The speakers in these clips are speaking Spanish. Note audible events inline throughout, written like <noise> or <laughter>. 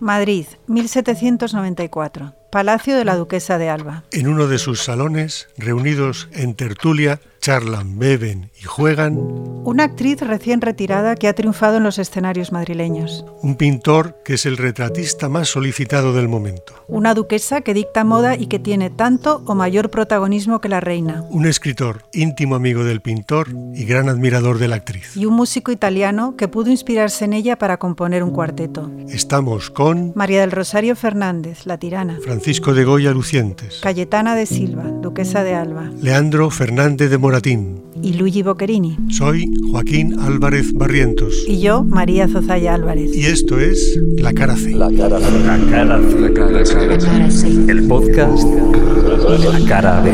Madrid, 1794. Palacio de la Duquesa de Alba. En uno de sus salones, reunidos en tertulia, charlan, beben y juegan. Una actriz recién retirada que ha triunfado en los escenarios madrileños. Un pintor que es el retratista más solicitado del momento. Una duquesa que dicta moda y que tiene tanto o mayor protagonismo que la reina. Un escritor íntimo amigo del pintor y gran admirador de la actriz. Y un músico italiano que pudo inspirarse en ella para componer un cuarteto. Estamos con María del Rosario Fernández, la tirana. Francisco de Goya Lucientes. Cayetana de Silva, duquesa de Alba. Leandro Fernández de Moratín. Y Luigi Boccherini. Soy Joaquín Álvarez Barrientos. Y yo, María Zozaya Álvarez. Y esto es La Cara C. La Cara C. La Cara C. La Cara C. El podcast de La Cara B.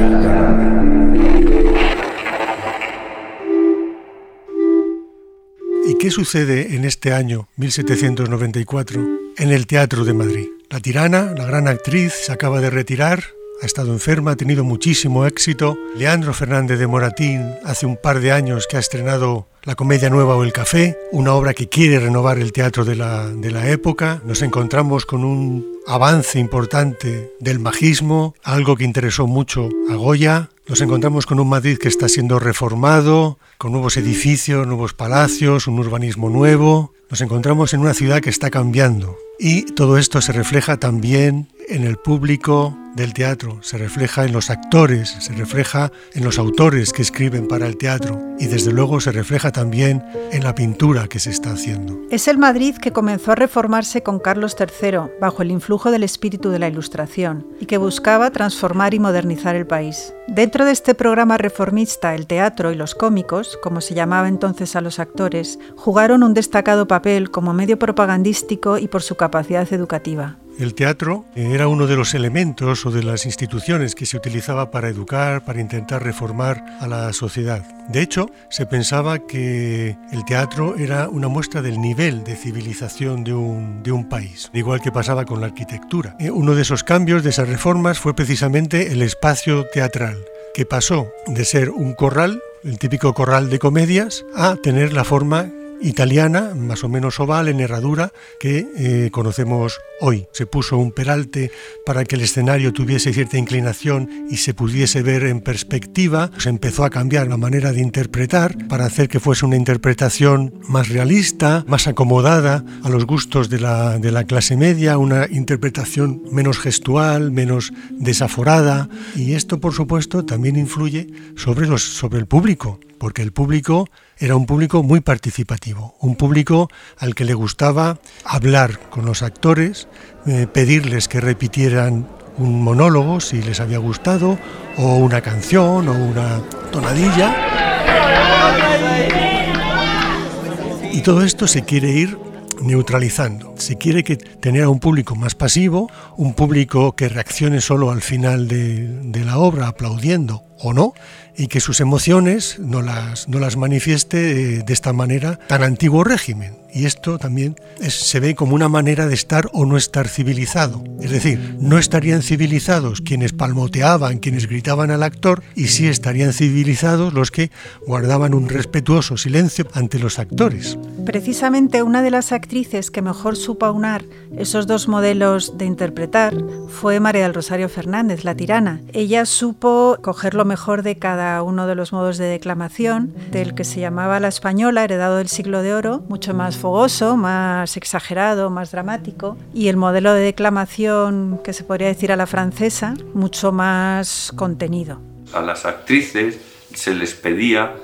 ¿Y qué sucede en este año 1794 en el Teatro de Madrid? La tirana, la gran actriz, se acaba de retirar ha estado enferma, ha tenido muchísimo éxito. Leandro Fernández de Moratín hace un par de años que ha estrenado la comedia nueva o El Café, una obra que quiere renovar el teatro de la, de la época. Nos encontramos con un avance importante del magismo, algo que interesó mucho a Goya. Nos encontramos con un Madrid que está siendo reformado, con nuevos edificios, nuevos palacios, un urbanismo nuevo. Nos encontramos en una ciudad que está cambiando. Y todo esto se refleja también en el público del teatro, se refleja en los actores, se refleja en los autores que escriben para el teatro y desde luego se refleja también en la pintura que se está haciendo. Es el Madrid que comenzó a reformarse con Carlos III bajo el influjo del espíritu de la Ilustración y que buscaba transformar y modernizar el país. Dentro de este programa reformista, el teatro y los cómicos, como se llamaba entonces a los actores, jugaron un destacado papel como medio propagandístico y por su capacidad educativa. El teatro era uno de los elementos o de las instituciones que se utilizaba para educar, para intentar reformar a la sociedad. De hecho, se pensaba que el teatro era una muestra del nivel de civilización de un, de un país, igual que pasaba con la arquitectura. Eh, uno de esos cambios, de esas reformas, fue precisamente el espacio teatral, que pasó de ser un corral, el típico corral de comedias, a tener la forma italiana, más o menos oval, en herradura, que eh, conocemos hoy. Se puso un peralte para que el escenario tuviese cierta inclinación y se pudiese ver en perspectiva. Se empezó a cambiar la manera de interpretar para hacer que fuese una interpretación más realista, más acomodada a los gustos de la, de la clase media, una interpretación menos gestual, menos desaforada. Y esto, por supuesto, también influye sobre, los, sobre el público, porque el público era un público muy participativo, un público al que le gustaba hablar con los actores, eh, pedirles que repitieran un monólogo si les había gustado, o una canción, o una tonadilla. Y todo esto se quiere ir neutralizando. Se quiere que tener a un público más pasivo, un público que reaccione solo al final de, de la obra aplaudiendo o no, y que sus emociones no las, no las manifieste de esta manera tan antiguo régimen. Y esto también se ve como una manera de estar o no estar civilizado. Es decir, no estarían civilizados quienes palmoteaban, quienes gritaban al actor, y sí estarían civilizados los que guardaban un respetuoso silencio ante los actores. Precisamente una de las actrices que mejor supo aunar esos dos modelos de interpretar fue María del Rosario Fernández, la tirana. Ella supo coger lo mejor de cada uno de los modos de declamación, del que se llamaba la española, heredado del siglo de oro, mucho más fogoso, más exagerado, más dramático, y el modelo de declamación que se podría decir a la francesa, mucho más contenido. A las actrices se les pedía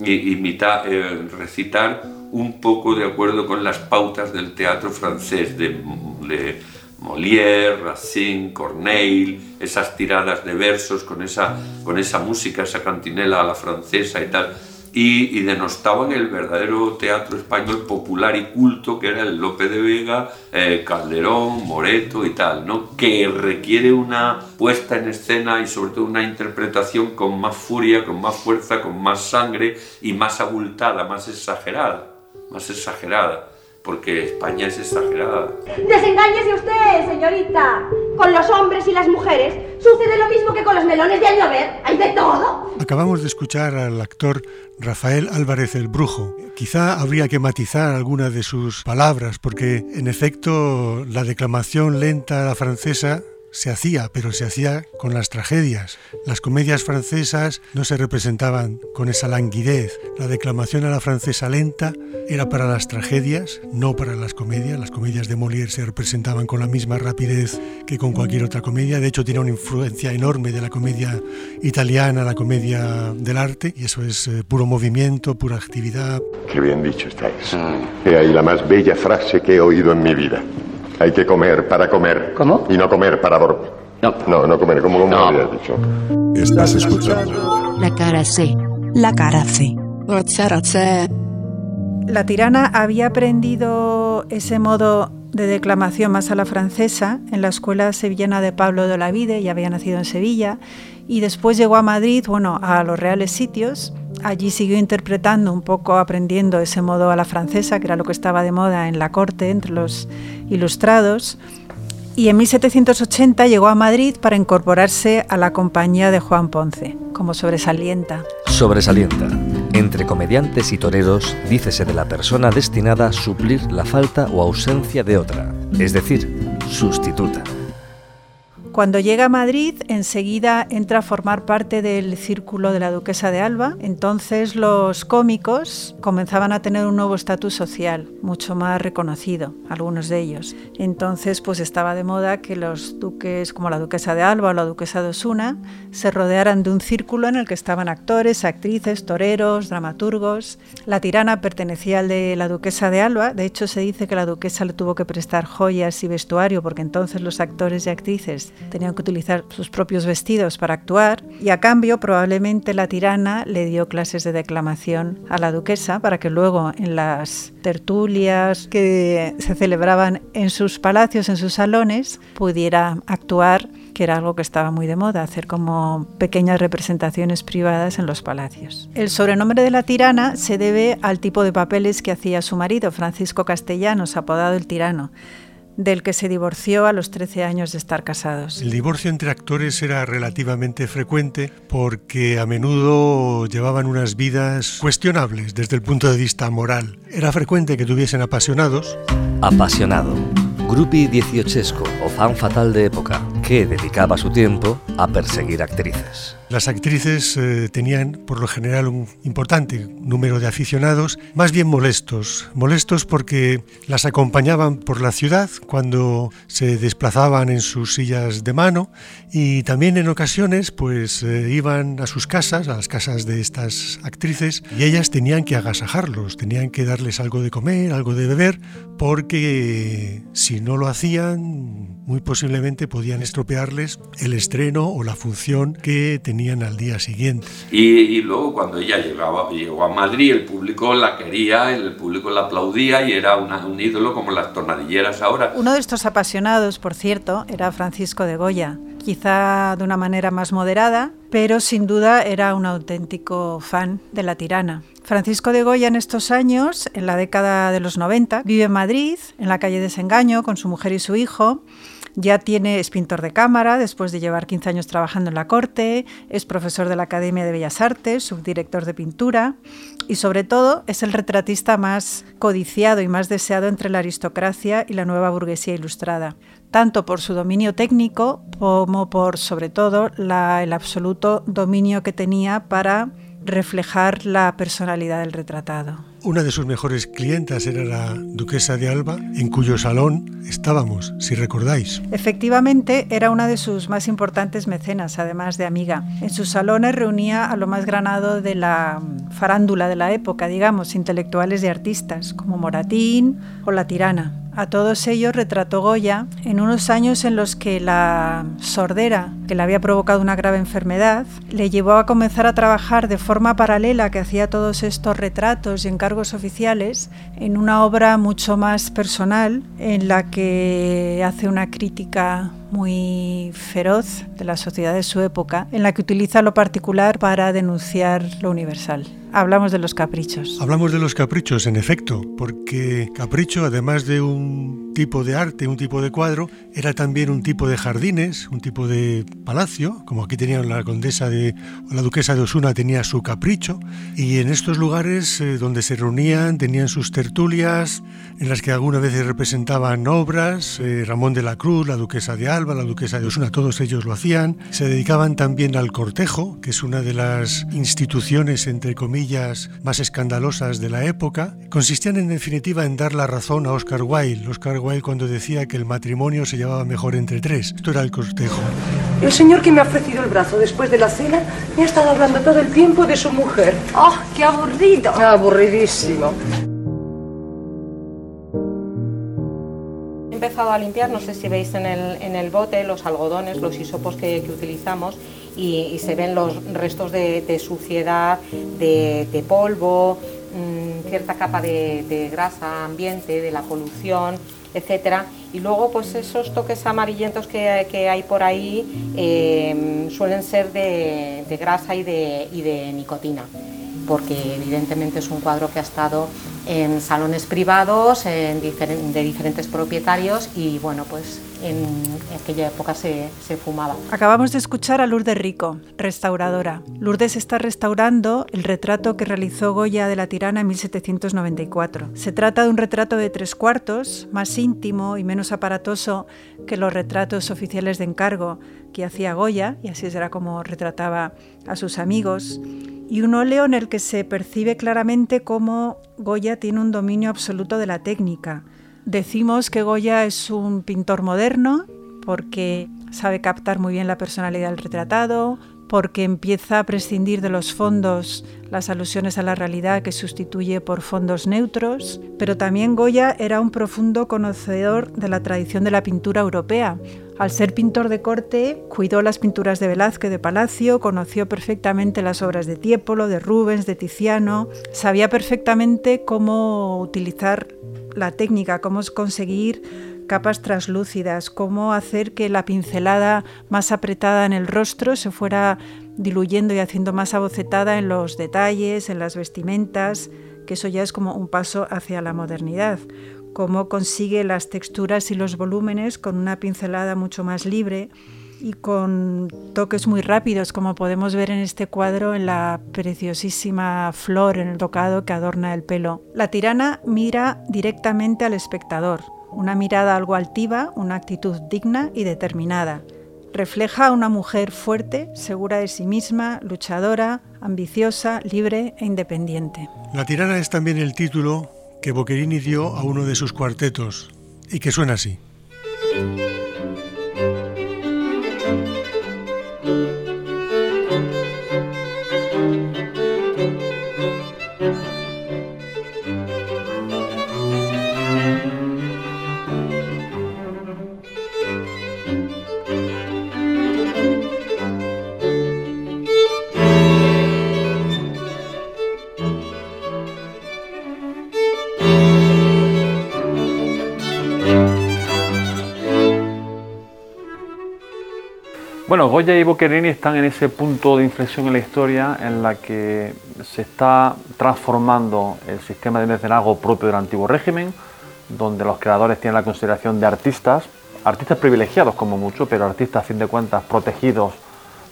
imitar, eh, recitar un poco de acuerdo con las pautas del teatro francés, de, de Molière, Racine, Corneille, esas tiradas de versos con esa, con esa música, esa cantinela a la francesa y tal y, denostaban el verdadero teatro español popular y culto que era el Lope de Vega, eh, Calderón, Moreto y tal, ¿no? que requiere una puesta en escena y sobre todo una interpretación con más furia, con más fuerza, con más sangre y más abultada, más exagerada, más exagerada porque España es exagerada. Desengáñese usted, señorita. Con los hombres y las mujeres sucede lo mismo que con los melones de ver. Hay de todo. Acabamos de escuchar al actor Rafael Álvarez el Brujo. Quizá habría que matizar algunas de sus palabras porque, en efecto, la declamación lenta a la francesa se hacía, pero se hacía con las tragedias. Las comedias francesas no se representaban con esa languidez. La declamación a la francesa lenta era para las tragedias, no para las comedias. Las comedias de Molière se representaban con la misma rapidez que con cualquier otra comedia. De hecho, tiene una influencia enorme de la comedia italiana, la comedia del arte, y eso es eh, puro movimiento, pura actividad. Qué bien dicho estáis. Mm. He ahí la más bella frase que he oído en mi vida. Hay que comer para comer. ¿Cómo? Y no comer para dormir. No. No, no comer, como, como habías dicho. Estás escuchando. La cara C. La cara C. La tirana había aprendido ese modo de declamación más a la francesa en la escuela sevillana de Pablo de Olavide, ya había nacido en Sevilla, y después llegó a Madrid, bueno, a los reales sitios. Allí siguió interpretando un poco, aprendiendo ese modo a la francesa, que era lo que estaba de moda en la corte, entre los ilustrados. Y en 1780 llegó a Madrid para incorporarse a la compañía de Juan Ponce, como sobresalienta. Sobresalienta. Entre comediantes y toreros, dícese de la persona destinada a suplir la falta o ausencia de otra, es decir, sustituta. Cuando llega a Madrid, enseguida entra a formar parte del círculo de la duquesa de Alba. Entonces los cómicos comenzaban a tener un nuevo estatus social, mucho más reconocido, algunos de ellos. Entonces pues estaba de moda que los duques como la duquesa de Alba o la duquesa de Osuna se rodearan de un círculo en el que estaban actores, actrices, toreros, dramaturgos. La tirana pertenecía al de la duquesa de Alba, de hecho se dice que la duquesa le tuvo que prestar joyas y vestuario porque entonces los actores y actrices tenían que utilizar sus propios vestidos para actuar y a cambio probablemente la tirana le dio clases de declamación a la duquesa para que luego en las tertulias que se celebraban en sus palacios, en sus salones, pudiera actuar que era algo que estaba muy de moda, hacer como pequeñas representaciones privadas en los palacios. El sobrenombre de la tirana se debe al tipo de papeles que hacía su marido, Francisco Castellanos, apodado el tirano del que se divorció a los 13 años de estar casados. El divorcio entre actores era relativamente frecuente porque a menudo llevaban unas vidas cuestionables desde el punto de vista moral. Era frecuente que tuviesen apasionados. Apasionado. Grupi dieciochesco o fan fatal de época que dedicaba su tiempo a perseguir actrices. Las actrices eh, tenían por lo general un importante número de aficionados, más bien molestos, molestos porque las acompañaban por la ciudad cuando se desplazaban en sus sillas de mano y también en ocasiones pues eh, iban a sus casas, a las casas de estas actrices y ellas tenían que agasajarlos, tenían que darles algo de comer, algo de beber, porque si no lo hacían muy posiblemente podían estropearles el estreno o la función que tenían al día siguiente. Y, luego cuando ella llegaba, llegó a Madrid, el público la quería, el público la aplaudía y era un ídolo como las tornadilleras ahora. Uno de estos apasionados, por cierto, era Francisco de Goya, quizá de una manera más moderada, pero sin duda era un auténtico fan de la tirana. Francisco de Goya en estos años, en la década de los 90, vive en Madrid, en la calle Desengaño, con su mujer y su hijo, ya tiene, es pintor de cámara, después de llevar 15 años trabajando en la corte, es profesor de la Academia de Bellas Artes, subdirector de pintura y sobre todo es el retratista más codiciado y más deseado entre la aristocracia y la nueva burguesía ilustrada, tanto por su dominio técnico como por, sobre todo, el absoluto dominio que tenía para reflejar la personalidad del retratado. Una de sus mejores clientas era la duquesa de Alba, en cuyo salón estábamos, si recordáis. Efectivamente, era una de sus más importantes mecenas, además de amiga. En sus salones reunía a lo más granado de la farándula de la época, digamos, intelectuales y artistas, como Moratín o La Tirana. A todos ellos retrató Goya en unos años en los que la sordera, que le había provocado una grave enfermedad, le llevó a comenzar a trabajar de forma paralela que hacía todos estos retratos y encargos oficiales en una obra mucho más personal en la que hace una crítica muy feroz de la sociedad de su época, en la que utiliza lo particular para denunciar lo universal. Hablamos de los caprichos. Hablamos de los caprichos, en efecto, porque capricho, además de un tipo de arte, un tipo de cuadro, era también un tipo de jardines, un tipo de palacio, como aquí tenían la condesa de, o la duquesa de Osuna tenía su capricho, y en estos lugares eh, donde se reunían tenían sus tertulias, en las que algunas veces representaban obras, eh, Ramón de la Cruz, la duquesa de Alba, la duquesa de Osuna, todos ellos lo hacían, se dedicaban también al cortejo, que es una de las instituciones, entre comillas, más escandalosas de la época, consistían en definitiva en dar la razón a Oscar Wilde, Oscar Wilde cuando decía que el matrimonio se llevaba mejor entre tres, esto era el cortejo. El señor que me ha ofrecido el brazo después de la cena me ha estado hablando todo el tiempo de su mujer. ¡Oh, qué aburrido! Aburridísimo. He empezado a limpiar, no sé si veis en el, en el bote los algodones, los hisopos que, que utilizamos y, y, se ven los restos de, de suciedad, de, de polvo, mmm, cierta capa de, de, grasa ambiente, de la polución, etcétera. Y luego, pues esos toques amarillentos que, que hay por ahí eh, suelen ser de, de grasa y de, y de nicotina porque evidentemente es un cuadro que ha estado en salones privados de diferentes propietarios y bueno, pues en aquella época se, se, fumaba. Acabamos de escuchar a Lourdes Rico, restauradora. Lourdes está restaurando el retrato que realizó Goya de la Tirana en 1794. Se trata de un retrato de tres cuartos, más íntimo y menos aparatoso que los retratos oficiales de encargo que hacía Goya, y así era como retrataba a sus amigos y un óleo en el que se percibe claramente cómo Goya tiene un dominio absoluto de la técnica. Decimos que Goya es un pintor moderno porque sabe captar muy bien la personalidad del retratado, porque empieza a prescindir de los fondos, las alusiones a la realidad que sustituye por fondos neutros, pero también Goya era un profundo conocedor de la tradición de la pintura europea. Al ser pintor de corte, cuidó las pinturas de Velázquez de Palacio, conoció perfectamente las obras de Tiepolo, de Rubens, de Tiziano, sabía perfectamente cómo utilizar la técnica, cómo conseguir capas translúcidas, cómo hacer que la pincelada más apretada en el rostro se fuera diluyendo y haciendo más abocetada en los detalles, en las vestimentas, que eso ya es como un paso hacia la modernidad, cómo consigue las texturas y los volúmenes con una pincelada mucho más libre y con toques muy rápidos, como podemos ver en este cuadro en la preciosísima flor en el tocado que adorna el pelo. La tirana mira directamente al espectador, una mirada algo altiva, una actitud digna y determinada. Refleja a una mujer fuerte, segura de sí misma, luchadora, ambiciosa, libre e independiente. La tirana es también el título que Boccherini dio a uno de sus cuartetos y que suena así. Bueno, Goya y Boccherini están en ese punto de inflexión en la historia en la que se está transformando el sistema de mecenazgo propio del antiguo régimen, donde los creadores tienen la consideración de artistas, artistas privilegiados como mucho, pero artistas a fin de cuentas protegidos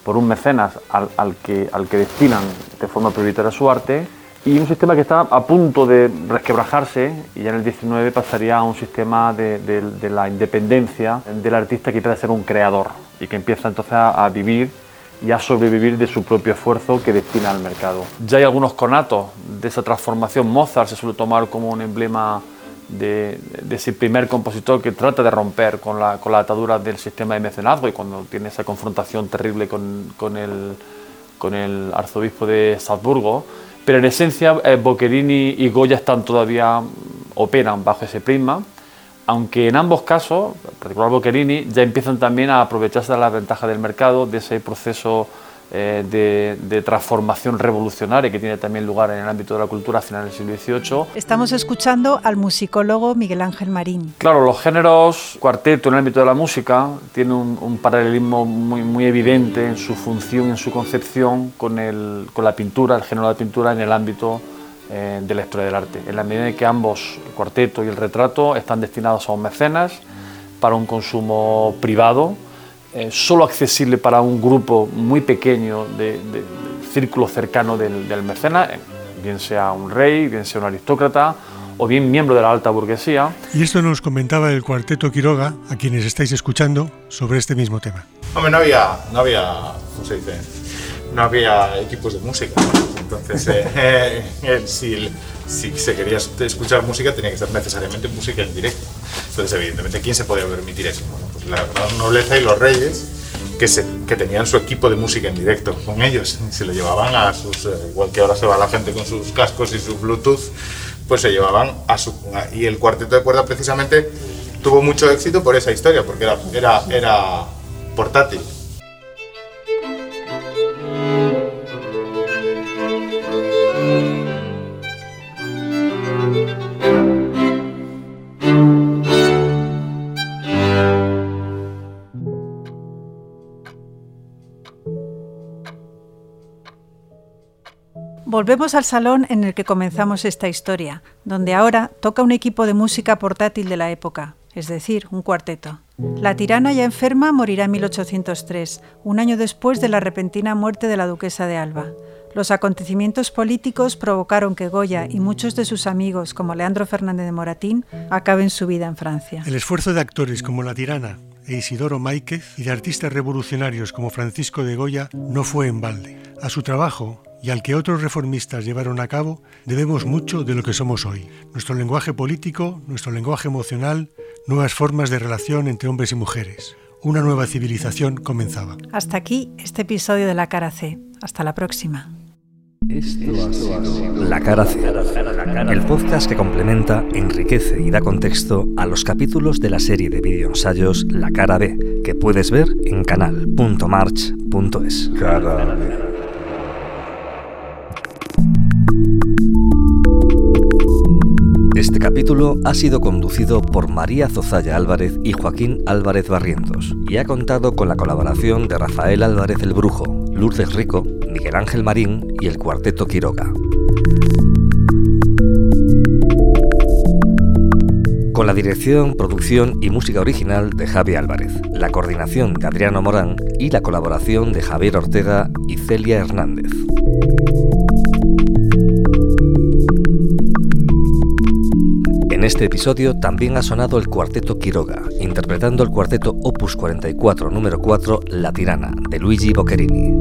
por un mecenas al, que, al que destinan de forma prioritaria su arte, y un sistema que está a punto de resquebrajarse y ya en el 19 pasaría a un sistema de, de, de la independencia del artista que empieza a ser un creador y que empieza entonces a, a, vivir y a sobrevivir de su propio esfuerzo que destina al mercado. Ya hay algunos conatos de esa transformación. Mozart se suele tomar como un emblema de, de ese primer compositor que trata de romper con la, con atadura del sistema de mecenazgo y cuando tiene esa confrontación terrible con, con, con el arzobispo de Salzburgo. Pero en esencia, eh, Boccherini y Goya están todavía, operan bajo ese prisma aunque en ambos casos, en particular Boccherini, ya empiezan también a aprovecharse de las ventajas del mercado, de ese proceso eh, de, de, transformación revolucionaria que tiene también lugar en el ámbito de la cultura a finales del siglo XVIII. Estamos escuchando al musicólogo Miguel Ángel Marín. Claro, los géneros cuarteto en el ámbito de la música tienen un, un paralelismo muy, muy, evidente en su función, en su concepción con, el, con la pintura, el género de la pintura en el ámbito eh, de la historia del arte, en la medida en que ambos, el cuarteto y el retrato, están destinados a un mecenas para un consumo privado, eh, solo accesible para un grupo muy pequeño de, círculo cercano del, del mecenas, bien sea un rey, bien sea un aristócrata o bien miembro de la alta burguesía. Y esto nos comentaba el cuarteto Quiroga, a quienes estáis escuchando, sobre este mismo tema. Hombre, no había, no había, ¿cómo se dice? No había equipos de música. Entonces, eh, <laughs> eh, si, si, se quería escuchar música, tenía que ser necesariamente música en directo. Entonces, evidentemente, ¿quién se podía permitir eso? Bueno, la nobleza y los reyes, que, se, que, tenían su equipo de música en directo con ellos. Se lo llevaban a sus. Eh, igual que ahora se va la gente con sus cascos y su Bluetooth pues se llevaban a su... Y el cuarteto de cuerda precisamente tuvo mucho éxito por esa historia, porque era, era, era portátil. Volvemos al salón en el que comenzamos esta historia, donde ahora toca un equipo de música portátil de la época, es decir, un cuarteto. La tirana ya enferma morirá en 1803, un año después de la repentina muerte de la duquesa de Alba. Los acontecimientos políticos provocaron que Goya y muchos de sus amigos, como Leandro Fernández de Moratín, acaben su vida en Francia. El esfuerzo de actores como La Tirana e Isidoro Máiquez y de artistas revolucionarios como Francisco de Goya no fue en balde. A su trabajo y al que otros reformistas llevaron a cabo, debemos mucho de lo que somos hoy. Nuestro lenguaje político, nuestro lenguaje emocional, nuevas formas de relación entre hombres y mujeres. Una nueva civilización comenzaba. Hasta aquí este episodio de La Cara C. Hasta la próxima. La Cara C, el podcast que complementa, enriquece y da contexto a los capítulos de la serie de videoensayos La Cara B, que puedes ver en canal.march.es. Cara ha sido conducido por María Zozaya Álvarez y Joaquín Álvarez Barrientos y ha contado con la colaboración de Rafael Álvarez el Brujo, Lourdes Rico, Miguel Ángel Marín y el Cuarteto Quiroga. Con la dirección, producción y música original de Javi Álvarez, la coordinación de Adriano Morán y la colaboración de Javier Ortega y Celia Hernández. En este episodio también ha sonado el cuarteto Quiroga, interpretando el cuarteto Opus 44 número 4 La Tirana, de Luigi Boccherini.